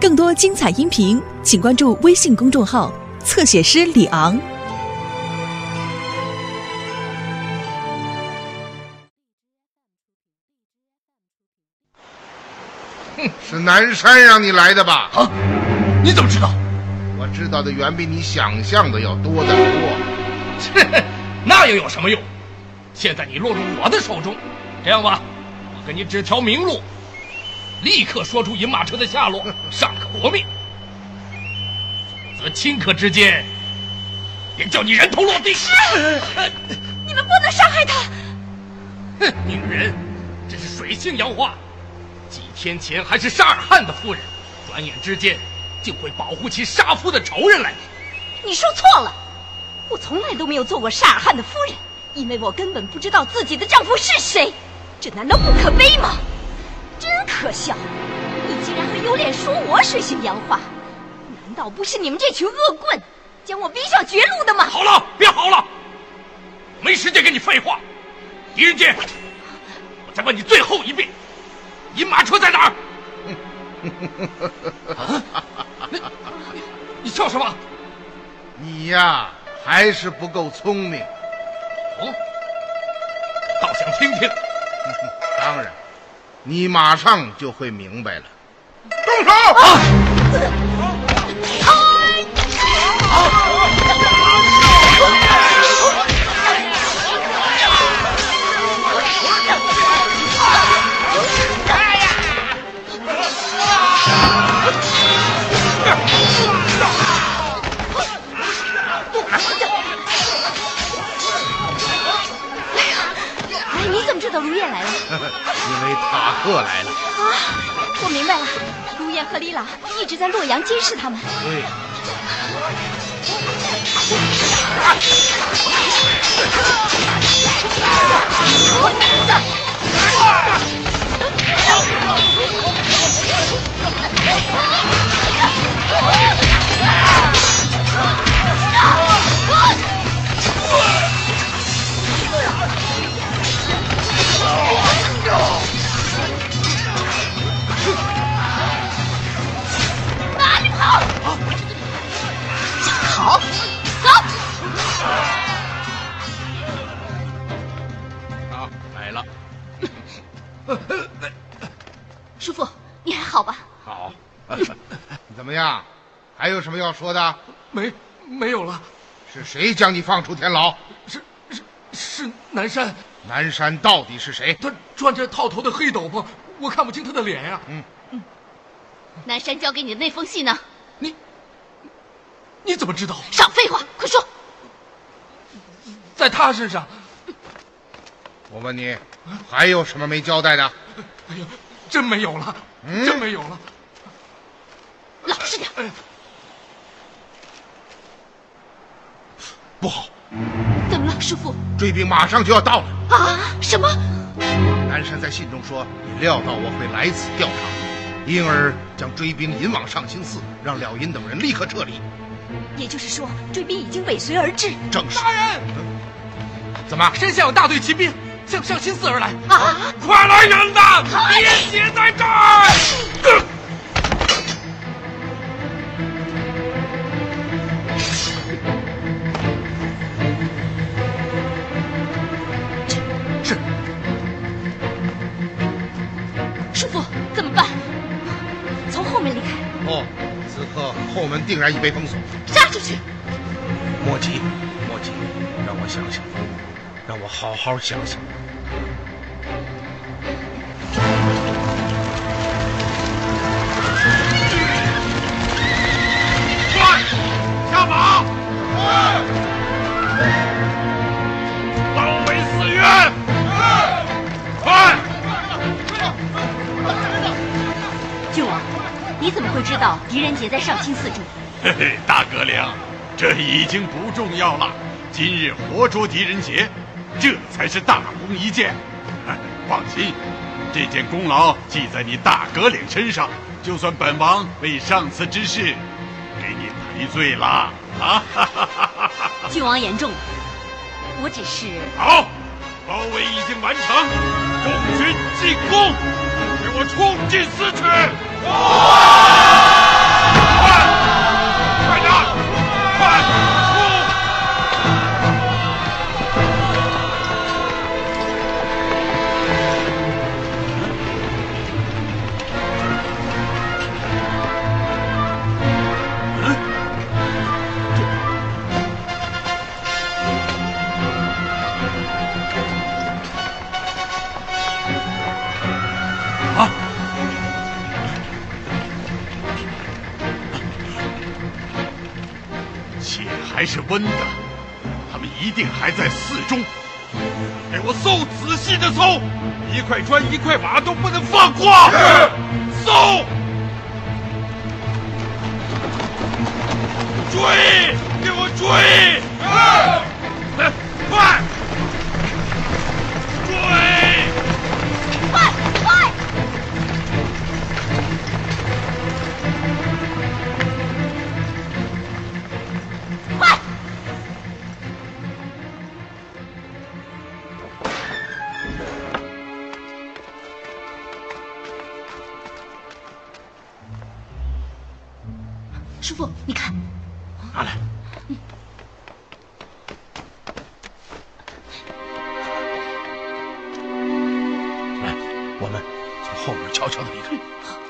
更多精彩音频，请关注微信公众号“侧写师李昂”。哼，是南山让你来的吧？啊，你怎么知道？我知道的远比你想象的要多得多。切，那又有什么用？现在你落入我的手中，这样吧，我给你指条明路，立刻说出饮马车的下落，尚可活命；否则顷刻之间，便叫你人头落地。你们不能伤害他！哼，女人，这是水性杨花。几天前还是沙尔汗的夫人，转眼之间竟会保护起杀夫的仇人来。你说错了，我从来都没有做过沙尔汗的夫人，因为我根本不知道自己的丈夫是谁。这难道不可悲吗？真可笑！你竟然还有脸说我水性杨花？难道不是你们这群恶棍将我逼上绝路的吗？好了，别好了，没时间跟你废话。狄仁杰，我再问你最后一遍。你马车在哪儿？啊！你你笑什么？你呀，还是不够聪明。哦，倒想听听。当然，你马上就会明白了。动手！啊！塔克来了啊！我明白了，卢燕和李朗一直在洛阳监视他们。对。怎有什么要说的？没，没有了。是谁将你放出天牢？是是是南山。南山到底是谁？他穿着套头的黑斗篷，我看不清他的脸呀。嗯嗯。南山交给你的那封信呢？你你怎么知道？少废话，快说。在他身上。我问你，还有什么没交代的？哎呀，真没有了，真没有了。老实点！不好！怎么了，师傅？追兵马上就要到了！啊？什么？南山在信中说，你料到我会来此调查，因而将追兵引往上清寺，让了因等人立刻撤离。也就是说，追兵已经尾随而至。正是。大人，怎么？山下有大队骑兵向上清寺而来！啊！快来人呐！狄仁杰在这儿！定然已被封锁，杀出去！莫急，莫急，让我想想，让我好好想想。知道狄仁杰在上清寺住？嘿嘿，大哥俩，这已经不重要了。今日活捉狄仁杰，这才是大功一件。放心，这件功劳记在你大哥俩身上。就算本王为上次之事给你赔罪了。啊！郡王言重了，我只是……好，包围已经完成，众军进攻，给我冲进寺去！温的，他们一定还在寺中。给我搜，仔细的搜，一块砖一块瓦都不能放过。搜！追！后门悄悄的离开。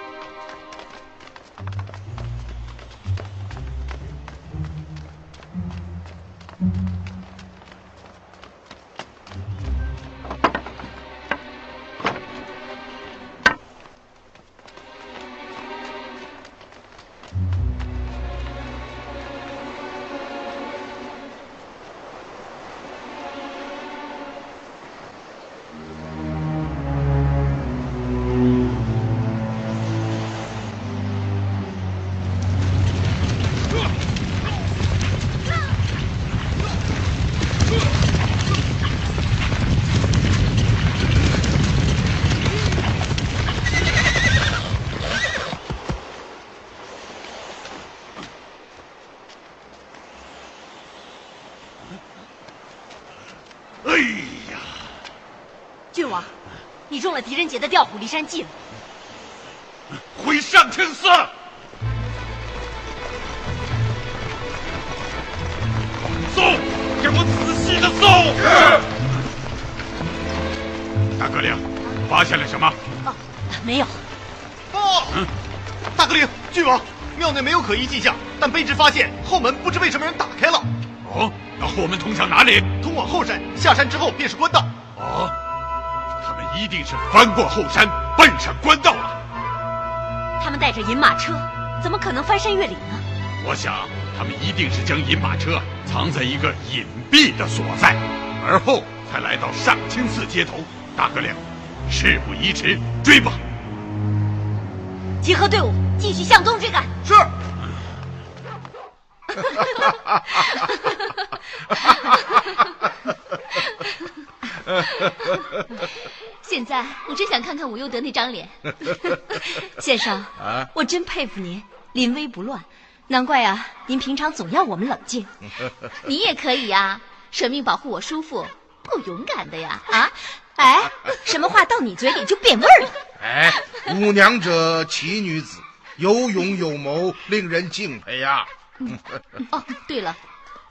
的调虎离山计了。回上清寺！搜，给我仔细的搜！大哥领，发现了什么？哦，没有。哦，大哥领，郡王，庙内没有可疑迹象，但卑职发现后门不知为什么人打开了，哦，那后门通向哪里？通往后山。下山之后便是官道。哦，一定是翻过后山，奔上官道了。他们带着银马车，怎么可能翻山越岭呢？我想，他们一定是将银马车藏在一个隐蔽的所在，而后才来到上清寺街头。大哥俩，事不宜迟，追吧！集合队伍，继续向东追赶。是。现在我真想看看武又德那张脸。先生，啊我真佩服您，临危不乱，难怪啊，您平常总要我们冷静。你也可以呀、舍命保护我叔父，够勇敢的呀！啊，哎，什么话到你嘴里就变味儿了？哎，舞娘者奇女子，有勇有谋，令人敬佩啊！哦，对了，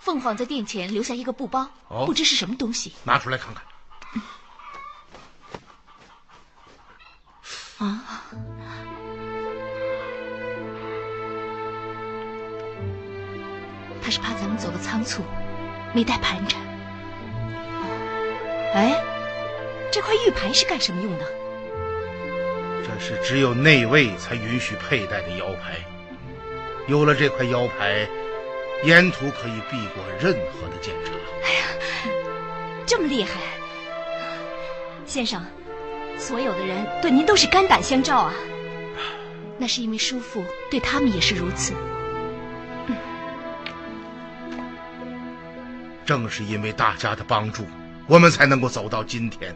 凤凰在殿前留下一个布包，哦不知是什么东西。拿出来看看。他是怕咱们走的仓促，没带盘缠。哎，这块玉牌是干什么用的？这是只有内卫才允许佩戴的腰牌。有了这块腰牌，沿途可以避过任何的检查。哎呀这么厉害，先生，所有的人对您都是肝胆相照啊。那是因为叔父对他们也是如此。正是因为大家的帮助，我们才能够走到今天。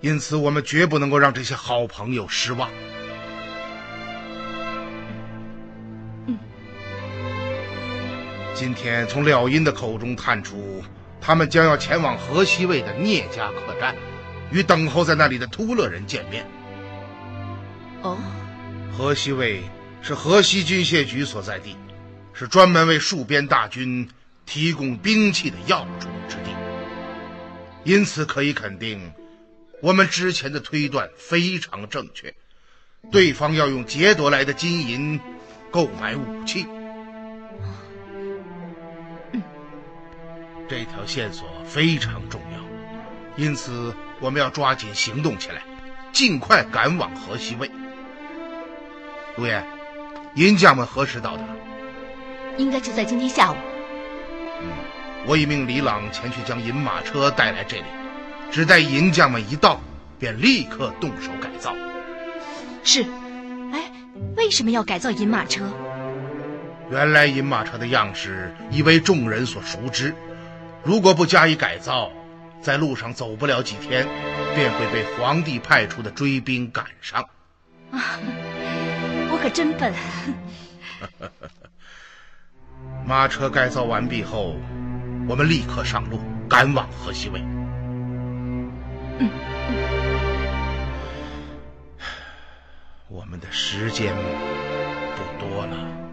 因此，我们绝不能够让这些好朋友失望。今天从廖因的口中探出，他们将要前往河西卫的聂家客栈，与等候在那里的突勒人见面。哦，河西卫是河西军械局所在地，是专门为戍边大军提供兵器的要冲之地。因此，可以肯定，我们之前的推断非常正确。对方要用劫夺来的金银购买武器。这条线索非常重要，因此我们要抓紧行动起来，尽快赶往河西卫。陆爷，银匠们何时到达？应该就在今天下午。嗯我已命李朗前去将银马车带来这里，只待银匠们一到，便立刻动手改造。是，哎，为什么要改造银马车？原来银马车的样式已为众人所熟知，如果不加以改造，在路上走不了几天，便会被皇帝派出的追兵赶上。啊，我可真笨。马车改造完毕后，我们立刻上路，赶往河西卫。嗯，我们的时间不多了。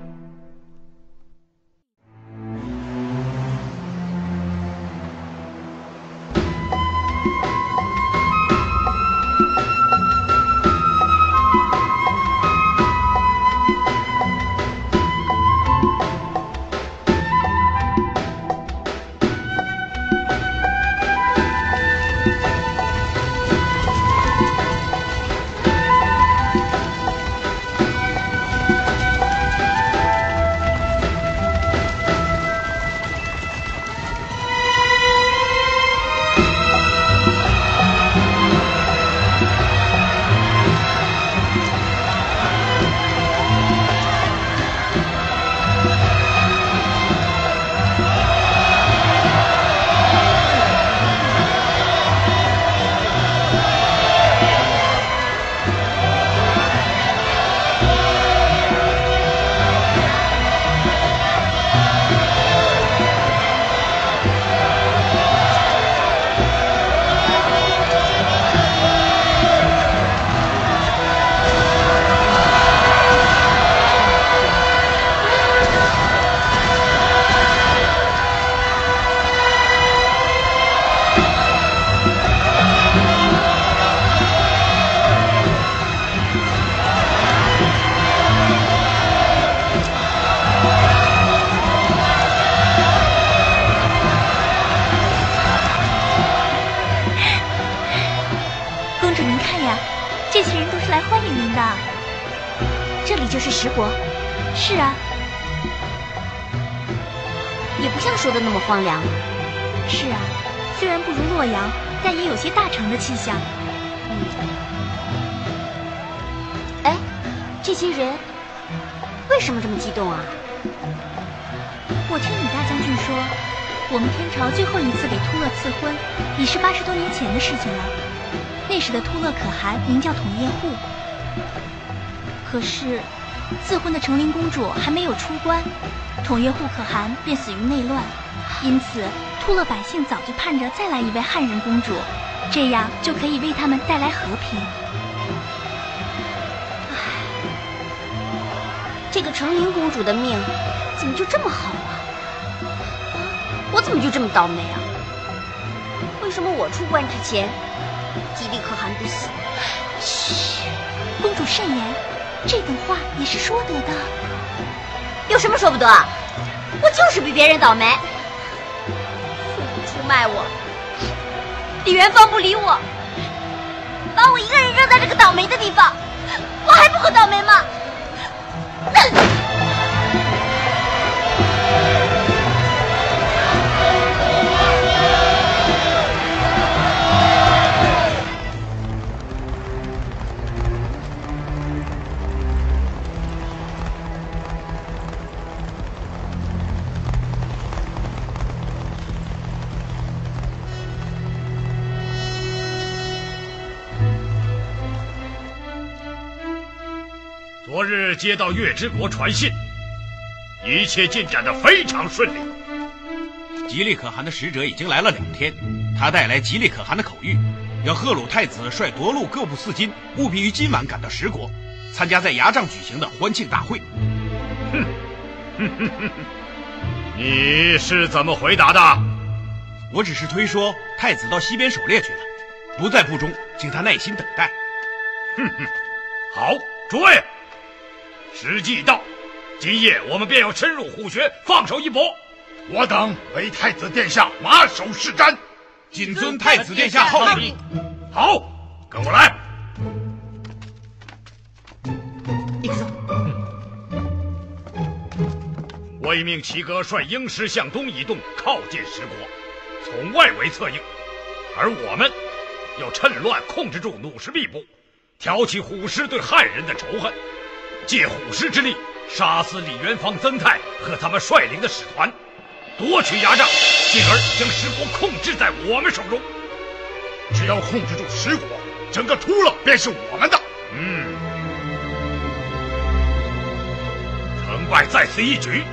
欢迎您的，这里就是十国，是啊，也不像说的那么荒凉。是啊，虽然不如洛阳，但也有些大城的气象。嗯。哎，这些人为什么这么激动啊？我听李大将军说，我们天朝最后一次给突勒赐婚，已是八十多年前的事情了。那时的突勒可汗名叫统叶护，可是。赐婚的成林公主还没有出关，统叶护可汗便死于内乱，因此突勒百姓早就盼着再来一位汉人公主，这样就可以为他们带来和平。唉，这个成林公主的命怎么就这么好啊？我怎么就这么倒霉啊？为什么我出关之前，吉利可汗不死？嘘，公主慎言。这等话也是说得的，有什么说不得？我就是比别人倒霉。父母出卖我，李元芳不理我，把我一个人扔在这个倒霉的地方，我还不够倒霉吗？日接到月之国传信，一切进展的非常顺利。吉利可汗的使者已经来了两天，他带来吉利可汗的口谕，要赫鲁太子率夺路各部四金，务必于今晚赶到十国，参加在牙帐举行的欢庆大会。哼，哼哼哼，你是怎么回答的？我只是推说太子到西边狩猎去了，不在部中，请他耐心等待。哼哼，好，诸位。时机已到，今夜我们便要深入虎穴，放手一搏。我等为太子殿下马首是瞻，谨遵太子殿下号令。好，跟我来。我我已命齐哥率鹰师向东移动，靠近石国，从外围策应；而我们要趁乱控制住弩师密部，挑起虎师对汉人的仇恨，借虎师之力杀死李元芳、曾泰和他们率领的使团，夺取牙帐，进而将石国控制在我们手中。只要控制住石国，整个秃了便是我们的。嗯，成败在此一举，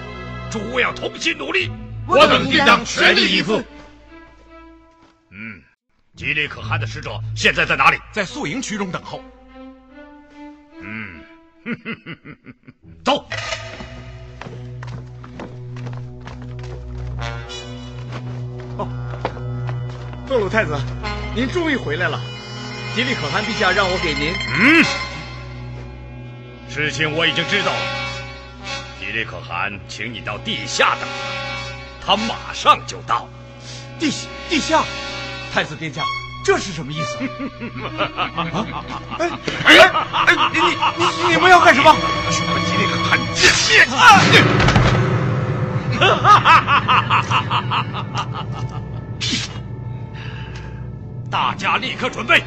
诸位要同心努力。我等定当全力以赴。嗯，吉利可汗的使者现在在哪里？在宿营区中等候。嗯，走。哦，赫鲁太子，您终于回来了。吉利可汗陛下让我给您。嗯，事情我已经知道了。吉利可汗请你到地下等他，他马上就到。地地下，太子殿下，这是什么意思？啊 哎哎哎！你你你们要干什么？去和吉利可汗见面。大家立刻准备，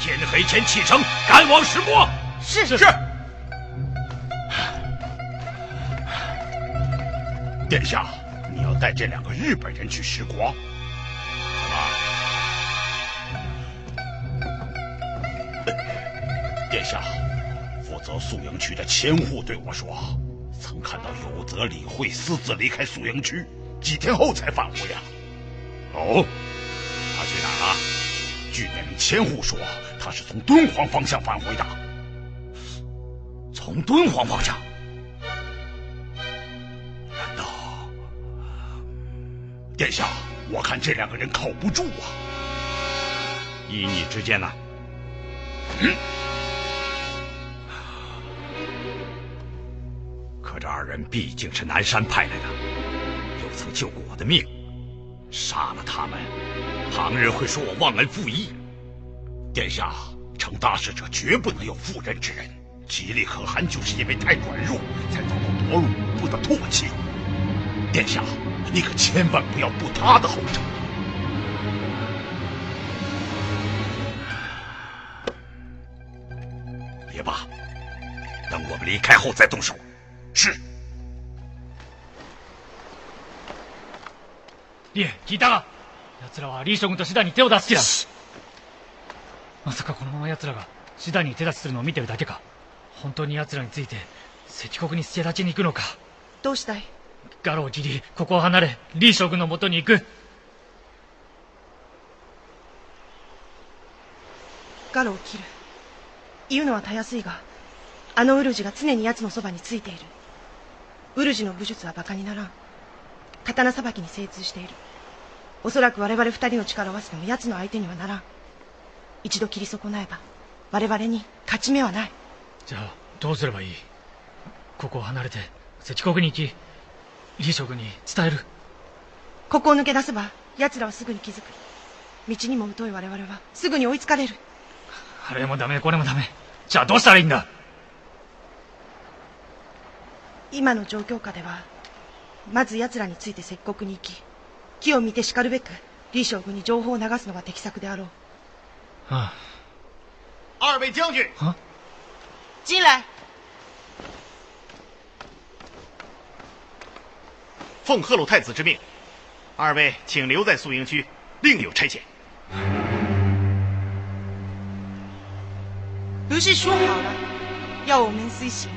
天黑前启程，赶往石国。是是。殿下，你要带这两个日本人去石国？殿下，负责宿营区的千户对我说，曾看到有泽理会私自离开宿营区，几天后才返回呀。哦，他去哪儿了？据那名千户说，他是从敦煌方向返回的。从敦煌方向？难道？殿下，我看这两个人靠不住啊。依你之见呢？嗯。这二人毕竟是南山派来的，又曾救过我的命，杀了他们，旁人会说我忘恩负义。殿下，成大事者绝不能有妇人之仁。吉利可汗就是因为太软弱，才遭到夺入五部的唾弃。殿下，你可千万不要步他的后尘。别罢，等我们离开后再动手。是。李聞いたか？奴らは李将軍とシダに手を出す気だ。まさかこのまま奴らがシダに手出しするのを見てるだけか。本当に奴らについて赤国に捨て立ちに行くのか。どうしたい？ガロを切りここを離れ李将軍のもとに行く。ガロを切る。言うのはたやすいがあのウルジが常に奴のそばについているウルジの武術は馬鹿にならん。刀さばきに精通している。おそらく我々二人の力を合わせても奴の相手にはならん。一度切り損なえば我々に勝ち目はない。じゃあどうすればいい？ここを離れて赤国に行き李将軍に伝える。ここを抜け出せば奴らはすぐに気づく。道にも疎い我々はすぐに追いつかれる。あれもダメこれもダメ。じゃあどうしたらいいんだ？今の状況下ではまず奴らについて漆黒に行き木を見て叱るべく李将軍に情報を流すのが適策であろう。あ。二位将軍あ？进来奉赫鲁太子之命，二位请留在宿营区，另有差遣。不是说好了要我们随行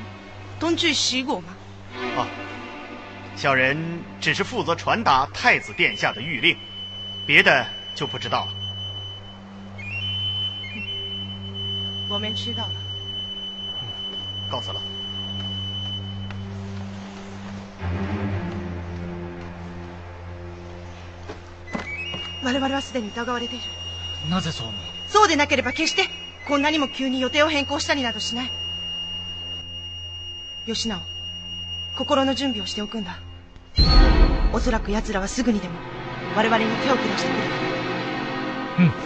东去石国吗？哦，小人只是负责传达太子殿下的谕令，别的就不知道了。我们知道了。告辞了。我々はすでに疑われているなぜそう思うそうでなければ決してこんなにも急に予定を変更したりなどしない吉直 心の準備をしておくんだ。おそらく奴らはすぐにでも我々に手を下してくる。うん。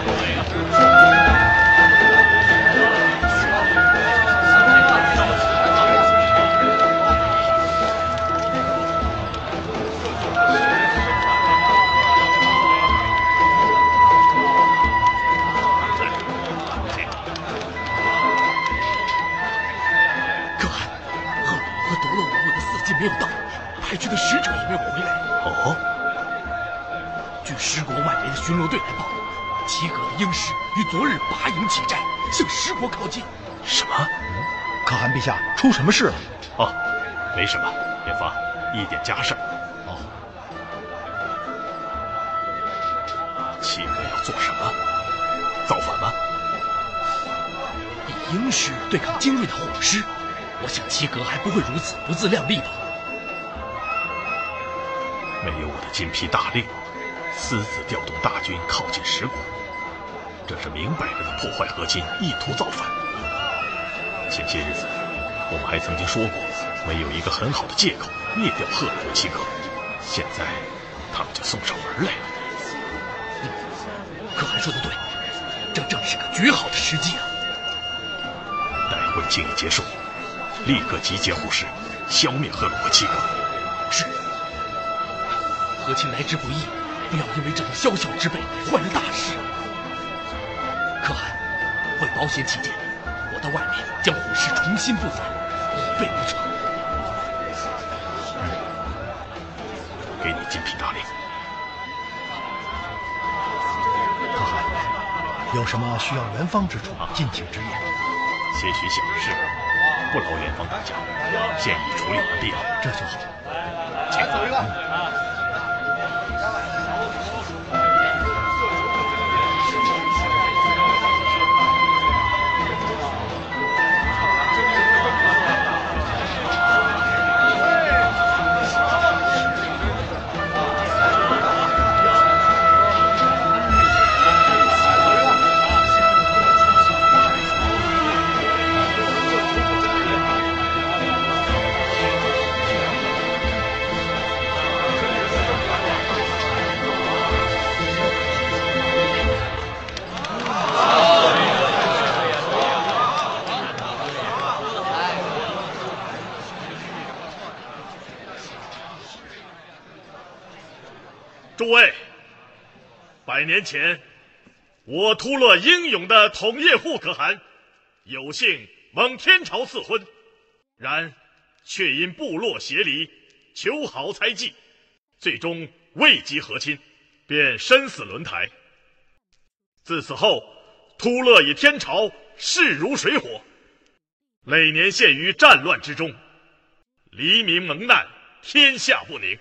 外围的巡逻队来报，齐格的鹰师于昨日拔营起寨，向石国靠近。什么？可汗陛下，出什么事了？哦，没什么，元芳，一点家事儿。哦，齐哥要做什么？造反吗？以鹰师对抗精锐的火师，我想齐格还不会如此不自量力吧？没有我的金皮大令，私自调动大军靠近十国，这是明摆着的破坏和亲，意图造反。前些日子，我们还曾经说过，没有一个很好的借口灭掉赫鲁和齐格，现在他们就送上门来了。可汗说的对，这正是个绝好的时机啊！待会庆一结束，立刻集结护师，消灭赫鲁和七哥。是。和亲来之不易，不要因为这种宵小之辈坏了大事啊！可汗，为保险起见，我到外面将虎师重新布防，以备不测。给你金批大令。可汗，有什么需要元芳之处，尽请直言。些许小事，不劳元芳大驾，现已处理完毕了。这就好。百年前，我突勒英勇的统叶护可汗，有幸蒙天朝赐婚，然却因部落协离，求好猜忌，最终未及和亲，便身死轮台。自此后，突勒以天朝势如水火，累年陷于战乱之中，黎民蒙难，天下不宁。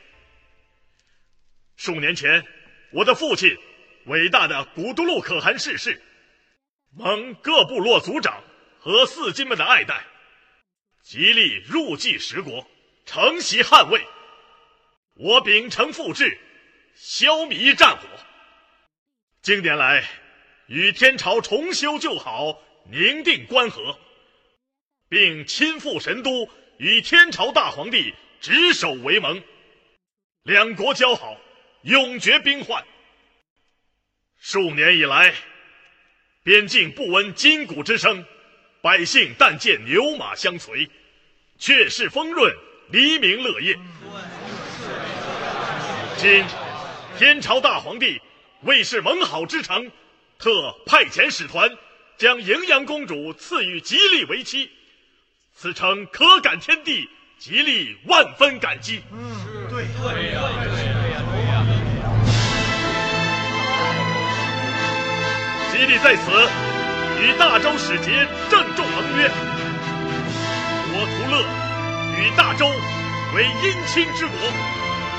数年前，我的父亲，伟大的古都路可汗逝世，蒙各部落族长和四金们的爱戴，极力入继十国，承袭汉位。我秉承父志，消弭战火。近年来，与天朝重修旧好，宁定关河，并亲赴神都，与天朝大皇帝执手为盟，两国交好，永绝兵患。数年以来，边境不闻金鼓之声，百姓但见牛马相随，却是丰润，黎民乐业。今天朝大皇帝为是盟好之诚，特派遣使团将荥阳公主赐予吉利为妻，此诚可感天地，吉利万分感激。嗯，对对，对呀，对吉利在此与大周使节郑重盟约，我图勒与大周为姻亲之国。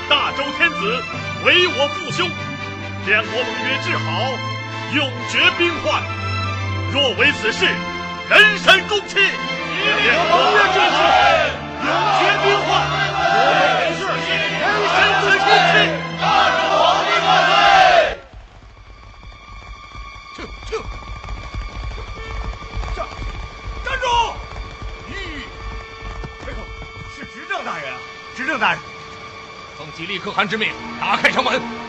大周天子为我父兄，两国盟约至好，永绝兵患。若为此事，人神共泣。两国盟约至好，永绝兵患。若为此事，人神共泣。大周皇帝万岁！住！咦！开口，是执政大人啊！执政大人。奉吉利可汗之命，打开城门。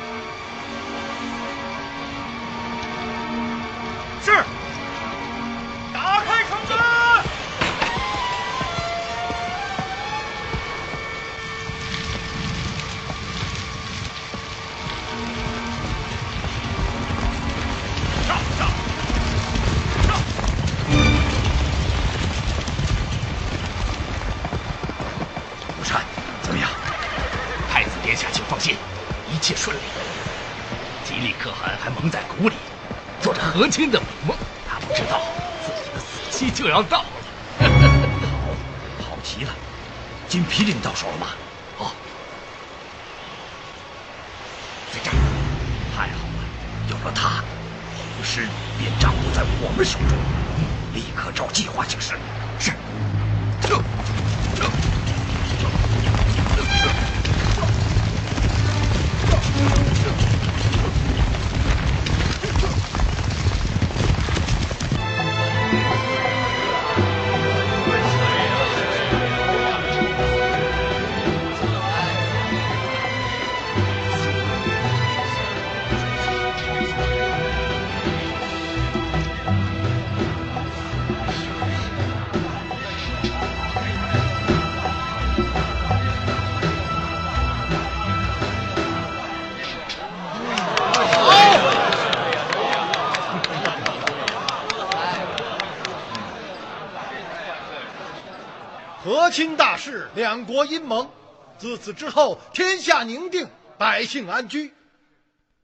两国姻盟，自此之后，天下宁定，百姓安居。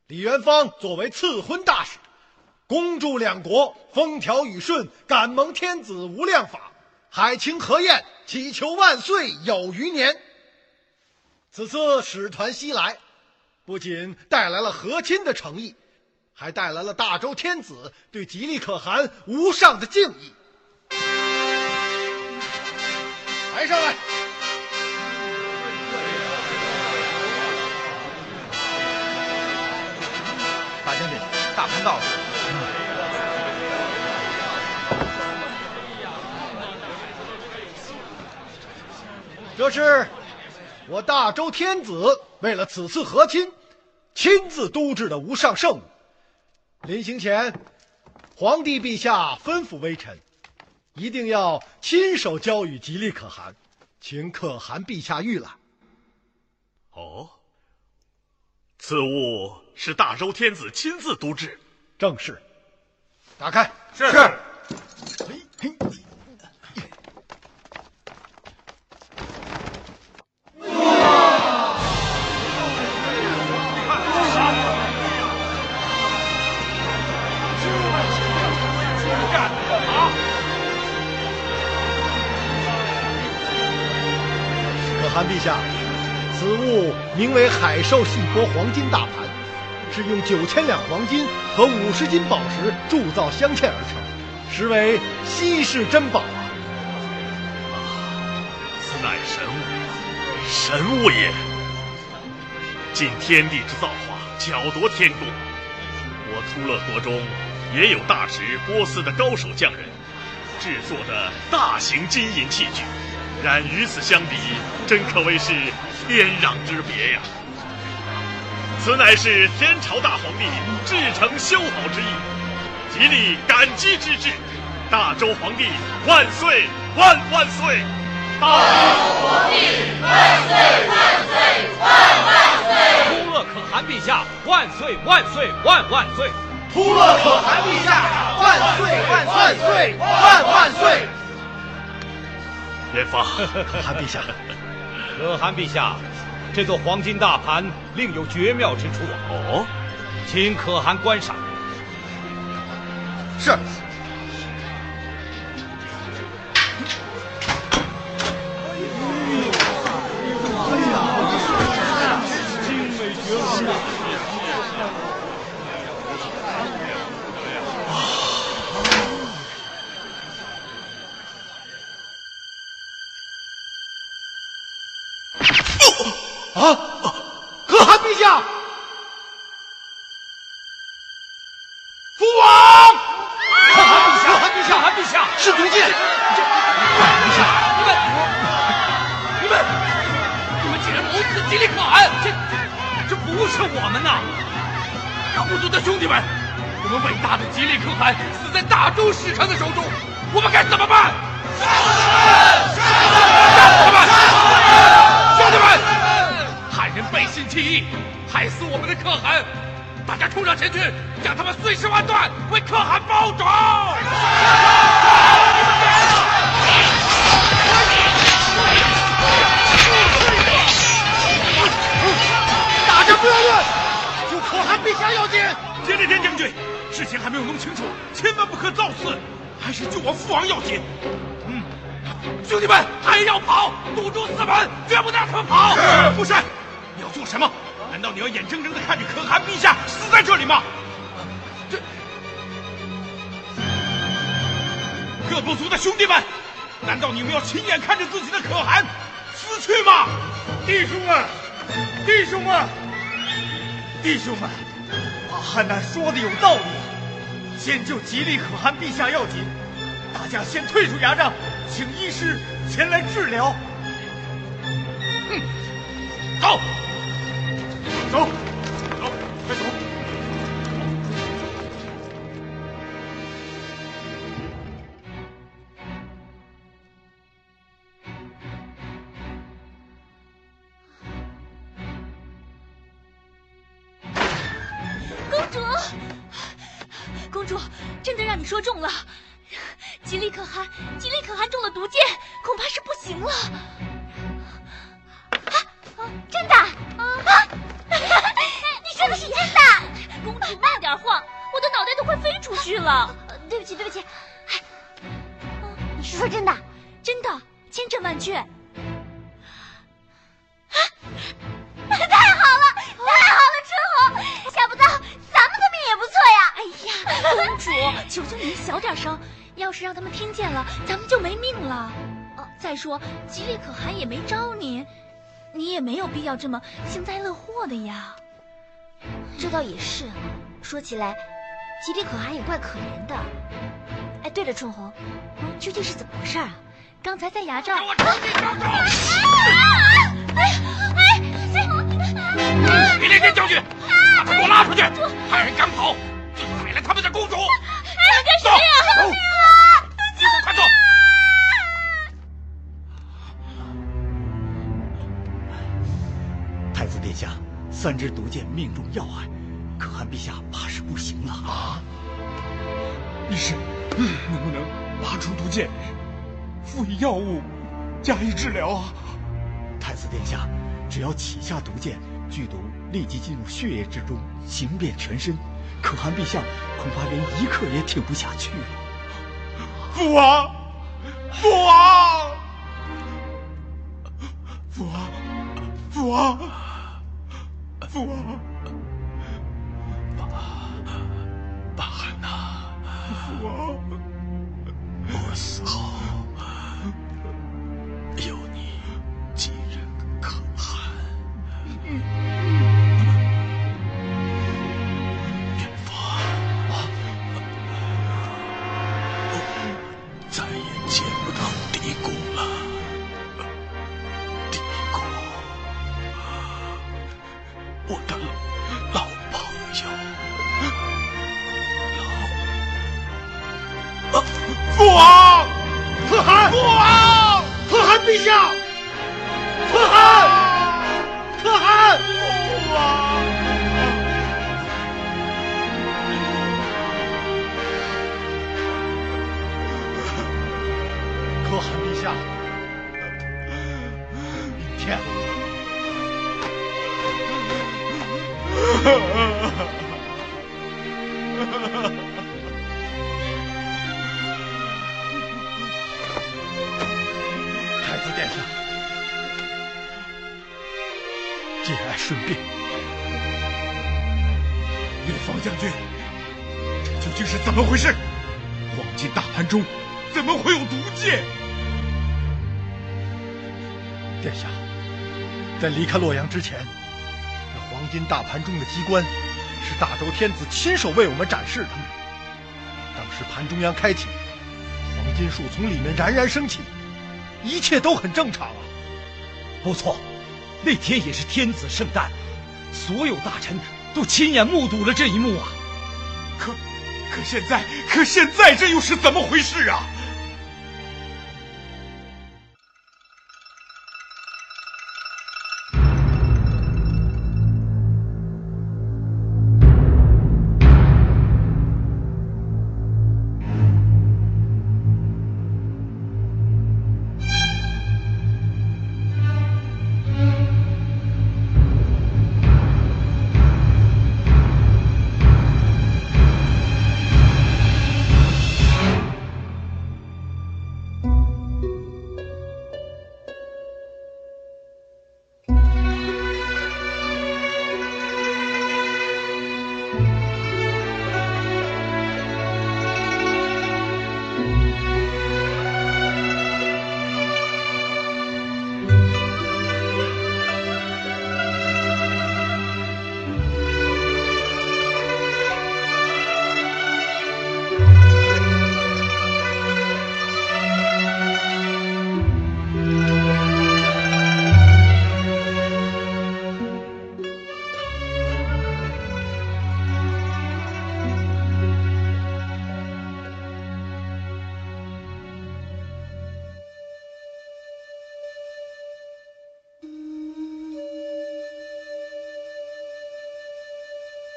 李元芳作为赐婚大使，恭祝两国风调雨顺，感蒙天子无量法，海清河晏，祈求万岁有余年。此次使团西来，不仅带来了和亲的诚意，还带来了大周天子对吉利可汗无上的敬意。抬上来！军，大盘到了。这是我大周天子为了此次和亲，亲自督制的无上圣物。临行前，皇帝陛下吩咐微臣。一定要亲手交与吉利可汗，请可汗陛下御览。哦，此物是大周天子亲自督制。正是。打开。是。是。嘿嘿哇可汗陛下此物名为海兽戏波黄金大盘。是用九千两黄金和五十斤宝石铸造镶嵌而成，实为稀世珍宝啊！此乃神物，神物也！尽天地之造化，巧夺天工。我突勒国中也有大值波斯的高手匠人制作的大型金银器具，然与此相比，真可谓是天壤之别呀！此乃是天朝大皇帝至诚修好之意，极力感激之至。大周皇帝万岁万万岁！大周皇帝万岁万岁万万岁！突勒可汗陛下万岁万岁万万岁！突勒可汗陛下万岁万万岁万万岁！元芳，可汗陛下，可汗陛下，这座黄金大盘另有绝妙之处啊！哦，请可汗观赏。是。是毒箭！陛下，你们，你们，你们竟然谋刺吉利可汗！这，这不是我们呐！部族的兄弟们，我们伟大的吉利可汗死在大周使臣的手中，我们该怎么办？杀他们！兄弟们！汉人背信弃义，害死我们的可汗！大家冲上前去，将他们碎尸万段，为可汗报仇！家不要乱，救可汗陛下要紧！接着田将军，事情还没有弄清楚，千万不可造次，还是救我父王要紧。嗯，兄弟们还要跑，堵住四门，绝不让他们跑！不是，你要做什么？难道你要眼睁睁的看着可汗陛下死在这里吗？这各部族的兄弟们，难道你们要亲眼看着自己的可汗死去吗？弟兄们，弟兄们，弟兄们，阿汉那说的有道理，先救吉利可汗陛下要紧。大家先退出牙帐，请医师前来治疗。嗯，走，走，主，真的让你说中了。吉利可汗，吉利可汗中了毒箭，恐怕是不行了。啊，真的？啊，你说的是真的？公主慢点晃，我的脑袋都快飞出去了。对不起，对不起。你是说真的？真的，千真万确。呀。哎呀，公主，求求你小点声。要是让他们听见了，咱们就没命了。哦，再说吉利可汗也没招您，你也没有必要这么幸灾乐祸的呀。这倒也是，说起来，吉利可汗也怪可怜的。哎，对了，春红，究竟是怎么回事啊？刚才在牙帐，我冲你招手！哎哎，李连天将军，把他给我拉出去！派人赶跑，他们的公主。哎，干什么呀？走！快走！太子殿下，三支毒箭命中要害，可汗陛下怕是不行了啊！医师，能不能拔出毒箭，赋以药物，加以治疗啊？太子殿下，只要起下毒箭，剧毒立即进入血液之中，行遍全身，可汗陛下恐怕连一刻也挺不下去了。父王，父王，父王，父王，父王，巴汉娜，父王，我死后可汗，可汗，开洛阳之前，这黄金大盘中的机关是大周天子亲手为我们展示的。当时盘中央开启，黄金树从里面冉冉升起，一切都很正常啊。不错，那天也是天子圣诞，所有大臣都亲眼目睹了这一幕啊。可，可现在，可现在这又是怎么回事啊？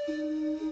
更